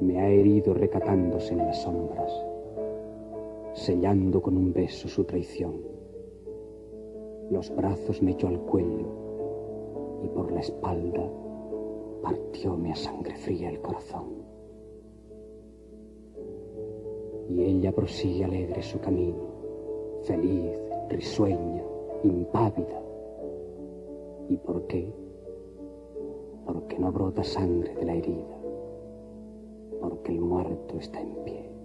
me ha herido recatándose en las sombras, sellando con un beso su traición. Los brazos me echó al cuello y por la espalda partióme a sangre fría el corazón. Y ella prosigue alegre su camino, feliz, risueña, impávida. ¿Y por qué? Porque no brota sangre de la herida, muerto está en pie.